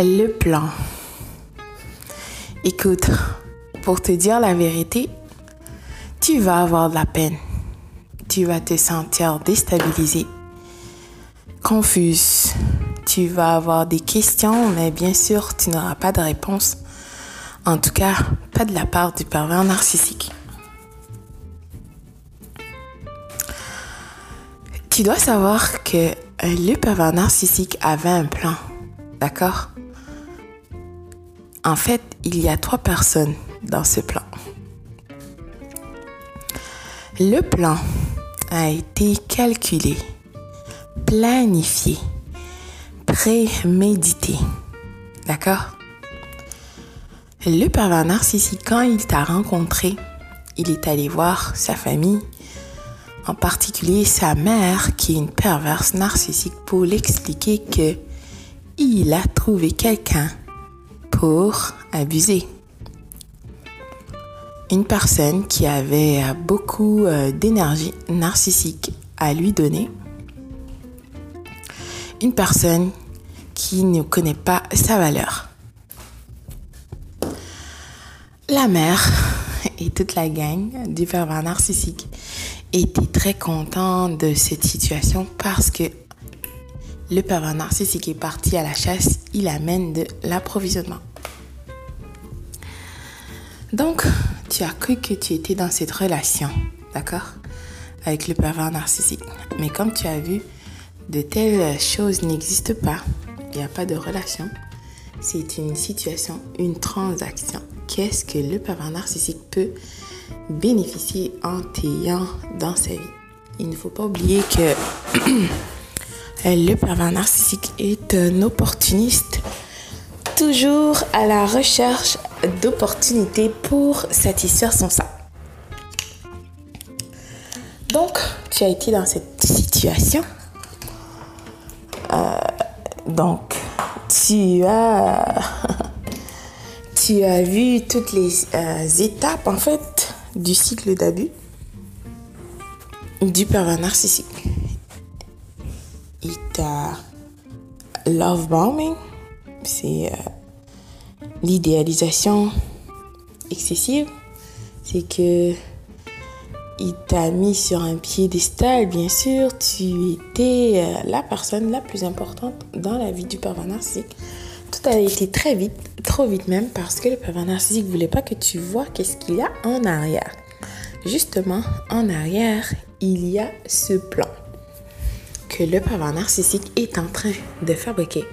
Le plan. Écoute, pour te dire la vérité, tu vas avoir de la peine. Tu vas te sentir déstabilisé, confuse. Tu vas avoir des questions, mais bien sûr, tu n'auras pas de réponse. En tout cas, pas de la part du pervers narcissique. Tu dois savoir que le pervers narcissique avait un plan. D'accord? En fait, il y a trois personnes dans ce plan. Le plan a été calculé, planifié, prémédité. D'accord? Le pervers narcissique, quand il t'a rencontré, il est allé voir sa famille, en particulier sa mère qui est une perverse narcissique pour l'expliquer que il a trouvé quelqu'un pour abuser. Une personne qui avait beaucoup euh, d'énergie narcissique à lui donner. Une personne qui ne connaît pas sa valeur. La mère et toute la gang du pervers narcissique étaient très contents de cette situation parce que le pervers narcissique est parti à la chasse, il amène de l'approvisionnement. Donc, tu as cru que tu étais dans cette relation, d'accord Avec le pervers narcissique. Mais comme tu as vu, de telles choses n'existent pas. Il n'y a pas de relation. C'est une situation, une transaction. Qu'est-ce que le pervers narcissique peut bénéficier en t'ayant dans sa vie? Il ne faut pas oublier que le pervers narcissique est un opportuniste, toujours à la recherche d'opportunités pour satisfaire son sang. Donc, tu as été dans cette situation. Euh, donc, tu as, tu as vu toutes les euh, étapes en fait du cycle d'abus du pervers narcissique. Il t'a love bombing, c'est euh, l'idéalisation excessive. C'est que il t'a mis sur un piédestal, bien sûr. Tu étais euh, la personne la plus importante dans la vie du pervers narcissique. Tout a été très vite, trop vite même, parce que le pervers narcissique voulait pas que tu vois qu'est-ce qu'il y a en arrière. Justement, en arrière, il y a ce plan que le pervers narcissique est en train de fabriquer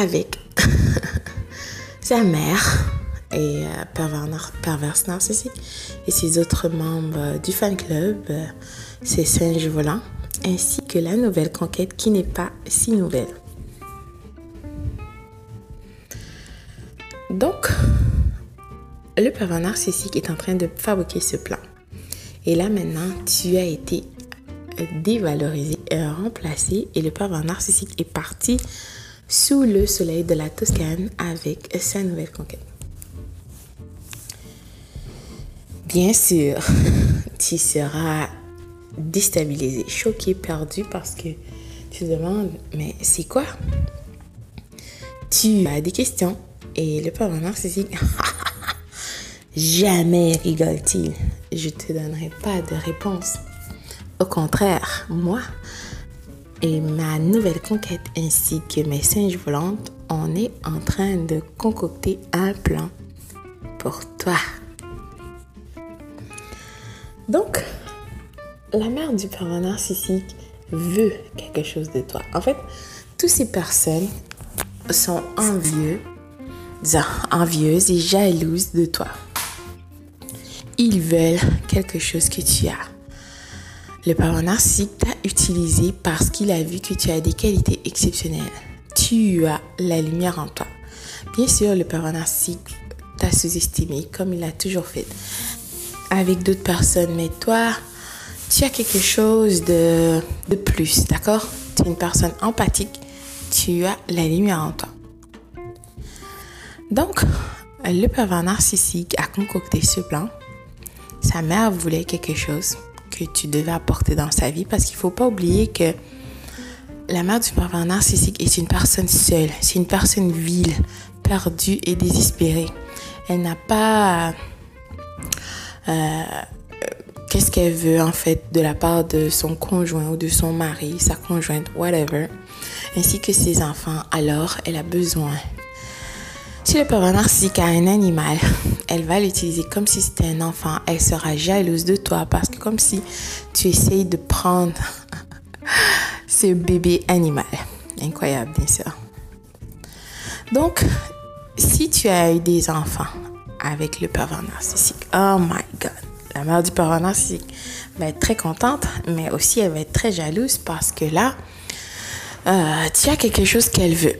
avec sa mère et euh, pervers, perverse narcissique et ses autres membres du fan club, euh, ses singes volants, ainsi que la nouvelle conquête qui n'est pas si nouvelle. Donc, le pervers narcissique est en train de fabriquer ce plan. Et là maintenant, tu as été dévalorisé et remplacé et le pervers narcissique est parti sous le soleil de la Toscane avec sa nouvelle conquête. Bien sûr, tu seras déstabilisé, choqué, perdu parce que tu te demandes, mais c'est quoi? Tu as des questions et le pervers narcissique, jamais rigole-t-il? Je te donnerai pas de réponse. Au contraire, moi et ma nouvelle conquête ainsi que mes singes volantes, on est en train de concocter un plan pour toi. Donc, la mère du pervers narcissique veut quelque chose de toi. En fait, toutes ces personnes sont envieux, envieuses et jalouses de toi. Ils veulent quelque chose que tu as. Le pervers narcissique t'a utilisé parce qu'il a vu que tu as des qualités exceptionnelles. Tu as la lumière en toi. Bien sûr, le pervers narcissique t'a sous-estimé comme il a toujours fait avec d'autres personnes, mais toi, tu as quelque chose de, de plus, d'accord? Tu es une personne empathique, tu as la lumière en toi. Donc, le pervers narcissique a concocté ce plan. Sa mère voulait quelque chose que tu devais apporter dans sa vie parce qu'il ne faut pas oublier que la mère du pervers narcissique est une personne seule, c'est une personne vile, perdue et désespérée. Elle n'a pas... Euh, qu'est-ce qu'elle veut en fait de la part de son conjoint ou de son mari, sa conjointe, whatever, ainsi que ses enfants. Alors, elle a besoin. Si le pervers narcissique a un animal, elle va l'utiliser comme si c'était un enfant. Elle sera jalouse de toi parce que comme si tu essayes de prendre ce bébé animal. Incroyable, bien sûr. Donc, si tu as eu des enfants avec le pervers narcissique, oh my god, la mère du pervers narcissique va être très contente, mais aussi elle va être très jalouse parce que là, euh, tu as quelque chose qu'elle veut.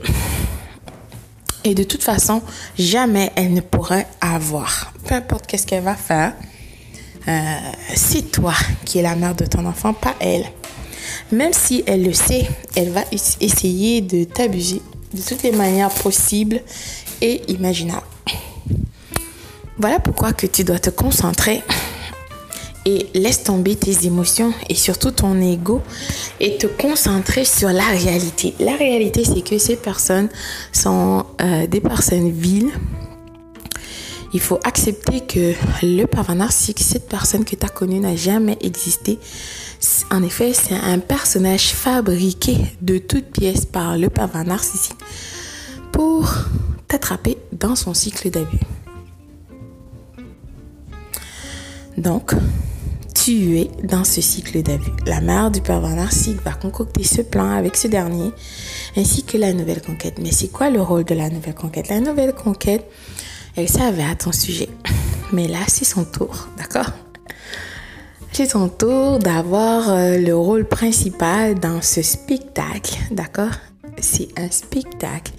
Et de toute façon, jamais elle ne pourrait avoir. Peu importe qu'est-ce qu'elle va faire, euh, c'est toi qui es la mère de ton enfant, pas elle. Même si elle le sait, elle va essayer de t'abuser de toutes les manières possibles et imaginables. Voilà pourquoi que tu dois te concentrer et laisse tomber tes émotions et surtout ton ego et te concentrer sur la réalité. La réalité, c'est que ces personnes sont euh, des personnes viles. Il faut accepter que le pervers narcissique, cette personne que tu as connue n'a jamais existé. En effet, c'est un personnage fabriqué de toutes pièces par le pervers narcissique pour t'attraper dans son cycle d'abus. Donc, tu es dans ce cycle d'abus. La mère du pervers narcissique va concocter ce plan avec ce dernier, ainsi que la nouvelle conquête. Mais c'est quoi le rôle de la nouvelle conquête? La nouvelle conquête, elle savait à ton sujet. Mais là, c'est son tour, d'accord? C'est son tour d'avoir euh, le rôle principal dans ce spectacle, d'accord? C'est un spectacle,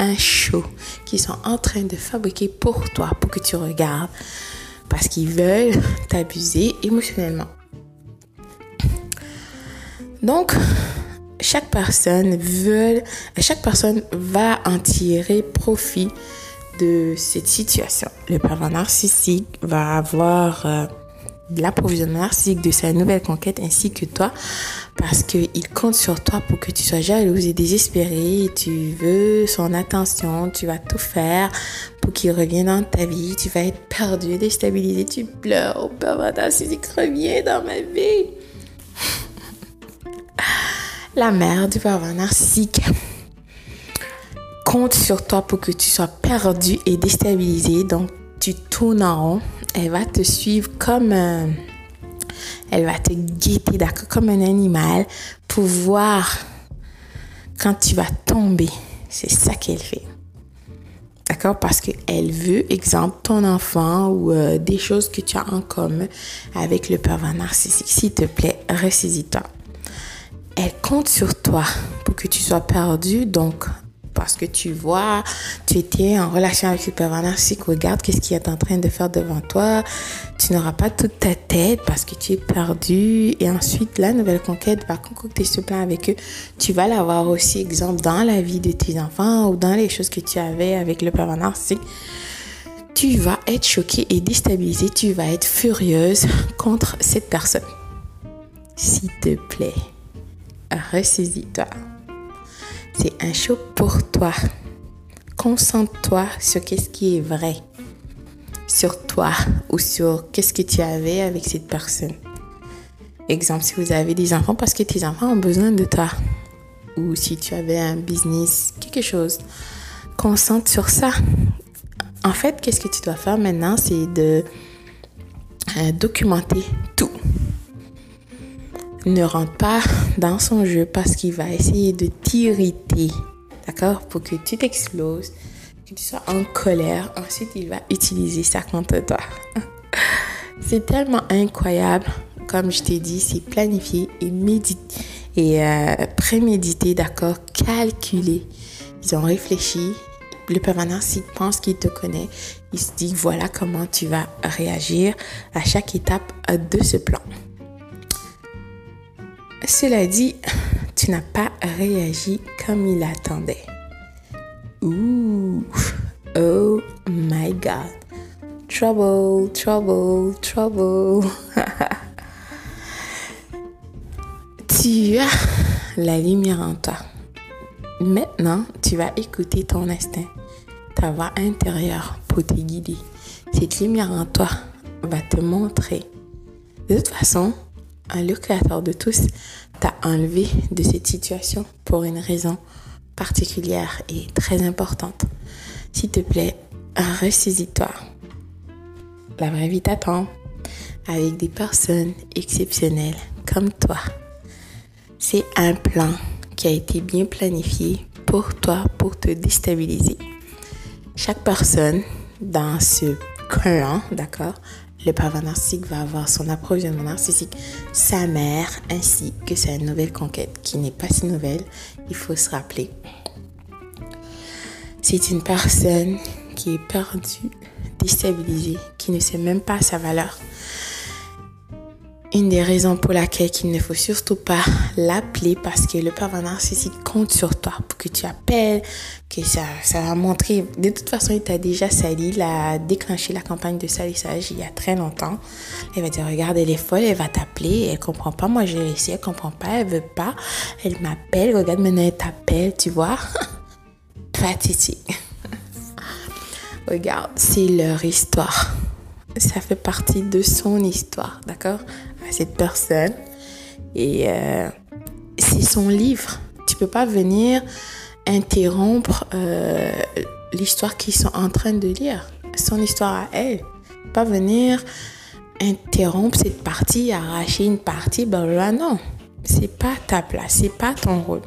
un show qu'ils sont en train de fabriquer pour toi, pour que tu regardes parce qu'ils veulent t'abuser émotionnellement. Donc, chaque personne veut, chaque personne va en tirer profit de cette situation. Le pervers narcissique va avoir euh, l'approvisionnement narcissique de sa nouvelle conquête ainsi que toi parce qu'il compte sur toi pour que tu sois jalouse et désespérée. Tu veux son attention, tu vas tout faire pour qu'il revienne dans ta vie. Tu vas être perdu, déstabilisé, tu pleures. Oh, pervers narcissique, reviens dans ma vie. La mère du pervers narcissique compte sur toi pour que tu sois perdu et déstabilisé. Donc, tu tournes en rond. Elle va te suivre comme... un elle va te guetter, d'accord, comme un animal pour voir quand tu vas tomber. C'est ça qu'elle fait. D'accord? Parce qu'elle veut, exemple, ton enfant ou euh, des choses que tu as en commun avec le pervers narcissique. S'il te plaît, ressaisis-toi. Elle compte sur toi pour que tu sois perdu. Donc, parce que tu vois, tu étais en relation avec le pervers narcissique, regarde qu'est-ce qu'il est en train de faire devant toi. Tu n'auras pas toute ta tête parce que tu es perdu. Et ensuite, la nouvelle conquête va concocter ce plan avec eux. Tu vas l'avoir aussi, exemple, dans la vie de tes enfants ou dans les choses que tu avais avec le pervers narcissique. Tu vas être choqué et déstabilisé. Tu vas être furieuse contre cette personne. S'il te plaît, ressaisis-toi. C'est un show pour toi. Concentre-toi sur qu'est-ce qui est vrai. Sur toi ou sur qu'est-ce que tu avais avec cette personne. Exemple, si vous avez des enfants, parce que tes enfants ont besoin de toi. Ou si tu avais un business, quelque chose. Concentre sur ça. En fait, qu'est-ce que tu dois faire maintenant, c'est de euh, documenter tout ne rentre pas dans son jeu parce qu'il va essayer de t'irriter, d'accord, pour que tu t'exploses, que tu sois en colère. Ensuite, il va utiliser ça contre toi. c'est tellement incroyable. Comme je t'ai dit, c'est planifié et médité et euh, prémédité, d'accord, calculé. Ils ont réfléchi. Le permanent, s'il pense qu'il te connaît, il se dit voilà comment tu vas réagir à chaque étape de ce plan. Cela dit, tu n'as pas réagi comme il attendait. Ouh, oh my god. Trouble, trouble, trouble. tu as la lumière en toi. Maintenant, tu vas écouter ton instinct, ta voix intérieure pour te guider. Cette lumière en toi va te montrer. De toute façon, le créateur de tous t'a enlevé de cette situation pour une raison particulière et très importante. S'il te plaît, ressaisis-toi. La vraie vie t'attend avec des personnes exceptionnelles comme toi. C'est un plan qui a été bien planifié pour toi, pour te déstabiliser. Chaque personne dans ce clan, d'accord, le pervers narcissique va avoir son approvisionnement narcissique, sa mère, ainsi que sa nouvelle conquête, qui n'est pas si nouvelle, il faut se rappeler. C'est une personne qui est perdue, déstabilisée, qui ne sait même pas sa valeur. Une des raisons pour laquelle il ne faut surtout pas l'appeler parce que le pervers narcissique compte sur toi pour que tu appelles, que ça, ça va montrer. De toute façon, il t'a déjà sali, il a déclenché la campagne de salissage il y a très longtemps. Elle va dire, regarde, elle est folle, elle va t'appeler, elle comprend pas, moi j'ai réussi, elle comprend pas, elle veut pas, elle m'appelle, regarde maintenant elle t'appelle, tu vois. Pathétique. regarde, c'est leur histoire. Ça fait partie de son histoire, d'accord? Cette personne. Et euh, c'est son livre. Tu peux pas venir interrompre euh, l'histoire qu'ils sont en train de lire. Son histoire à elle. Pas venir interrompre cette partie, arracher une partie, ben non. C'est pas ta place, c'est pas ton rôle.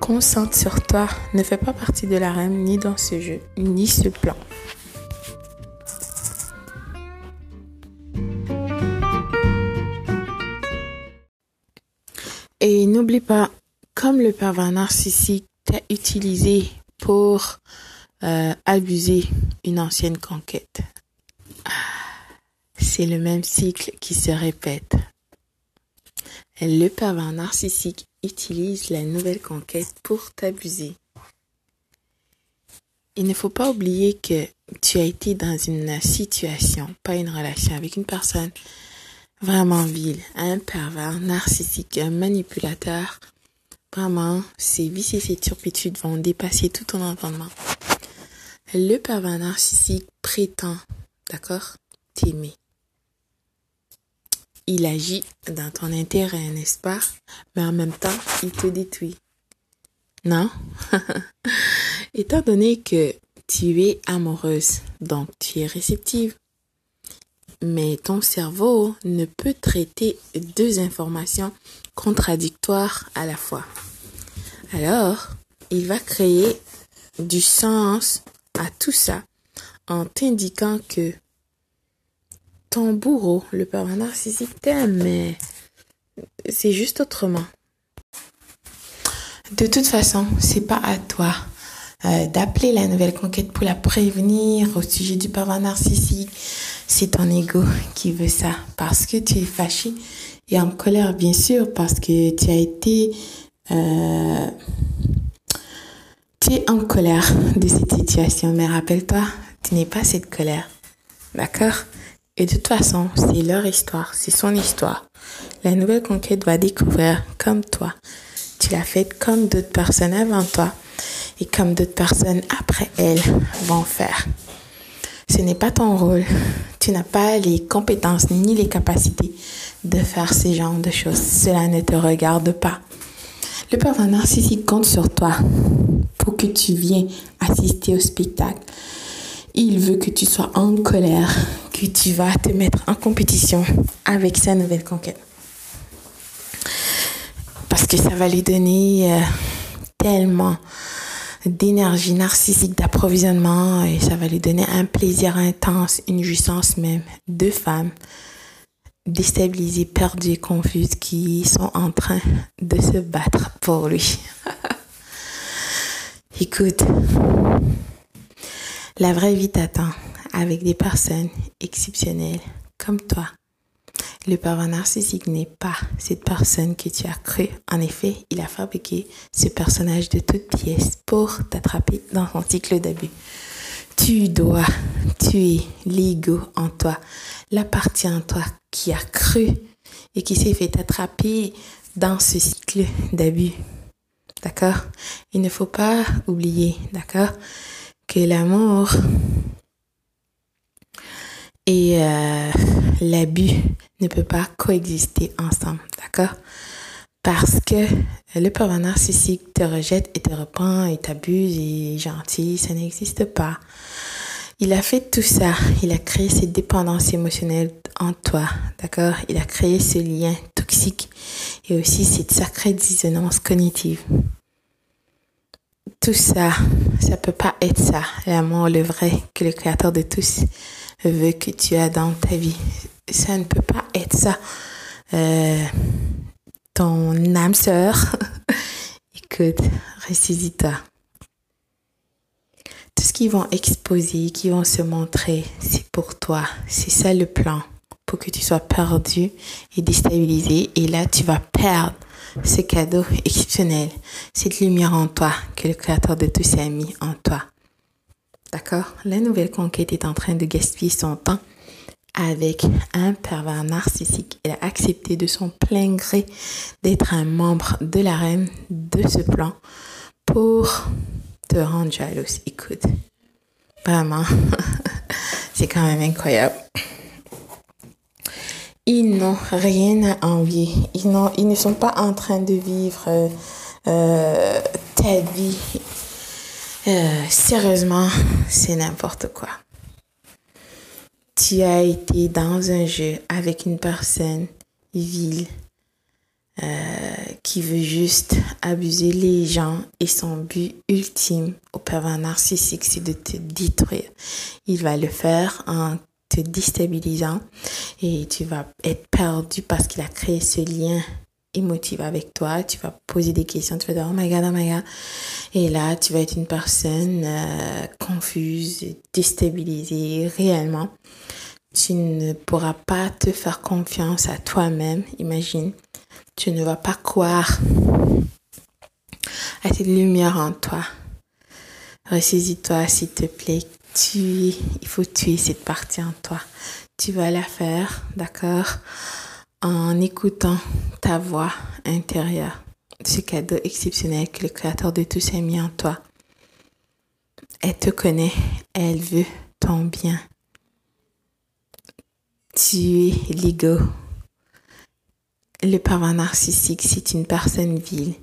Concentre sur toi. Ne fais pas partie de la reine ni dans ce jeu, ni ce plan. Et n'oublie pas, comme le pervers narcissique t'a utilisé pour euh, abuser une ancienne conquête, c'est le même cycle qui se répète. Le pervers narcissique utilise la nouvelle conquête pour t'abuser. Il ne faut pas oublier que tu as été dans une situation, pas une relation avec une personne vraiment vil, un pervers narcissique, un manipulateur. Vraiment, ces vices et ces turpitudes vont dépasser tout ton entendement. Le pervers narcissique prétend, d'accord, t'aimer. Il agit dans ton intérêt, n'est-ce pas? Mais en même temps, il te détruit. Non? Étant donné que tu es amoureuse, donc tu es réceptive, mais ton cerveau ne peut traiter deux informations contradictoires à la fois. Alors, il va créer du sens à tout ça en t'indiquant que ton bourreau, le narcissique t'aime, mais c'est juste autrement. De toute façon, c'est pas à toi euh, d'appeler la nouvelle conquête pour la prévenir au sujet du pervers narcissique. C'est ton ego qui veut ça parce que tu es fâché et en colère, bien sûr, parce que tu as été... Euh, tu es en colère de cette situation, mais rappelle-toi, tu n'es pas cette colère. D'accord? Et de toute façon, c'est leur histoire, c'est son histoire. La nouvelle conquête va découvrir comme toi. Tu l'as faite comme d'autres personnes avant toi et comme d'autres personnes après elles vont faire. Ce n'est pas ton rôle. Tu n'as pas les compétences ni les capacités de faire ce genre de choses. Cela ne te regarde pas. Le pervers narcissique compte sur toi pour que tu viennes assister au spectacle. Il veut que tu sois en colère, que tu vas te mettre en compétition avec sa nouvelle conquête. Parce que ça va lui donner euh, tellement d'énergie narcissique, d'approvisionnement et ça va lui donner un plaisir intense, une jouissance même. Deux femmes déstabilisées, perdues, confuses qui sont en train de se battre pour lui. Écoute, la vraie vie t'attend avec des personnes exceptionnelles comme toi le pervers narcissique n'est pas cette personne que tu as cru. En effet, il a fabriqué ce personnage de toutes pièces pour t'attraper dans son cycle d'abus. Tu dois tuer l'ego en toi, la partie en toi qui a cru et qui s'est fait attraper dans ce cycle cycle d'abus. D'accord? Il ne faut pas oublier, d'accord, que l'amour et euh, l'abus ne peuvent pas coexister ensemble, d'accord? Parce que le pervers narcissique te rejette et te reprend et t'abuse et est gentil, ça n'existe pas. Il a fait tout ça, il a créé cette dépendance émotionnelle en toi, d'accord? Il a créé ce lien toxique et aussi cette sacrée dissonance cognitive. Tout ça, ça peut pas être ça, l'amour, le vrai, que le créateur de tous veut que tu as dans ta vie. Ça ne peut pas être ça. Euh, ton âme sœur, écoute, ressaisis-toi. Tout ce qu'ils vont exposer, qui vont se montrer, c'est pour toi. C'est ça le plan. Pour que tu sois perdu et déstabilisé. Et là, tu vas perdre ce cadeau exceptionnel, cette lumière en toi que le Créateur de tous a mis en toi. D'accord La nouvelle conquête est en train de gaspiller son temps avec un pervers narcissique. Elle a accepté de son plein gré d'être un membre de la reine de ce plan pour te rendre jalouse. Écoute, vraiment, c'est quand même incroyable. Ils n'ont rien à envier. Ils, ne sont pas en train de vivre euh, euh, ta vie euh, sérieusement, c'est n'importe quoi. Tu as été dans un jeu avec une personne vile euh, qui veut juste abuser les gens et son but ultime au pervers narcissique, c'est de te détruire. Il va le faire en te déstabilisant et tu vas être perdu parce qu'il a créé ce lien émotive avec toi, tu vas poser des questions, tu vas dire oh my god, oh my god. Et là, tu vas être une personne euh, confuse, déstabilisée réellement. Tu ne pourras pas te faire confiance à toi-même, imagine. Tu ne vas pas croire à cette lumière en toi. Ressaisis-toi, s'il te plaît. Tu, il faut tuer cette partie en toi. Tu vas la faire, d'accord? En écoutant ta voix intérieure, ce cadeau exceptionnel que le Créateur de tous a mis en toi. Elle te connaît, elle veut ton bien. Tu es l'ego. Le parent narcissique, c'est une personne vile.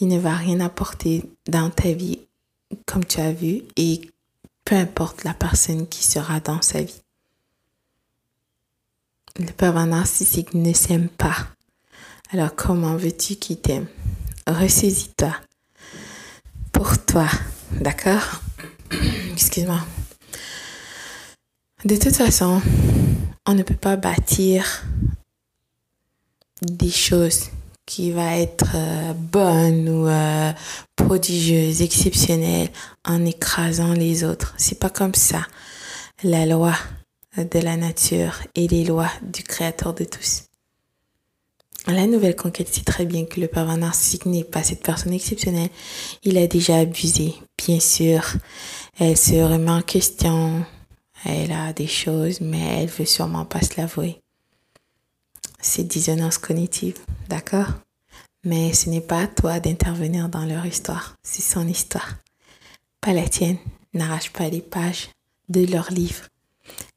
Il ne va rien apporter dans ta vie, comme tu as vu, et peu importe la personne qui sera dans sa vie. Le pervers narcissique ne s'aime pas. Alors comment veux-tu qu'il t'aime? Ressaisis-toi. Pour toi. D'accord? Excuse-moi. De toute façon, on ne peut pas bâtir des choses qui vont être euh, bonnes ou euh, prodigieuses, exceptionnelles en écrasant les autres. C'est pas comme ça. La loi de la nature et les lois du Créateur de tous. La nouvelle conquête sait très bien que le pervers narcissique n'est pas cette personne exceptionnelle. Il a déjà abusé, bien sûr. Elle se remet en question. Elle a des choses, mais elle veut sûrement pas se l'avouer. C'est dissonance cognitive, d'accord? Mais ce n'est pas à toi d'intervenir dans leur histoire. C'est son histoire. Pas la tienne. N'arrache pas les pages de leur livre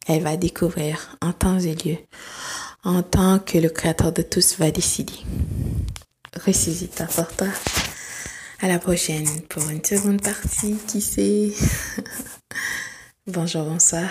elle va découvrir en temps et lieu, en tant que le créateur de tous va décider. Ressaisis-toi pour toi. À la prochaine pour une seconde partie, qui sait? Bonjour, bonsoir.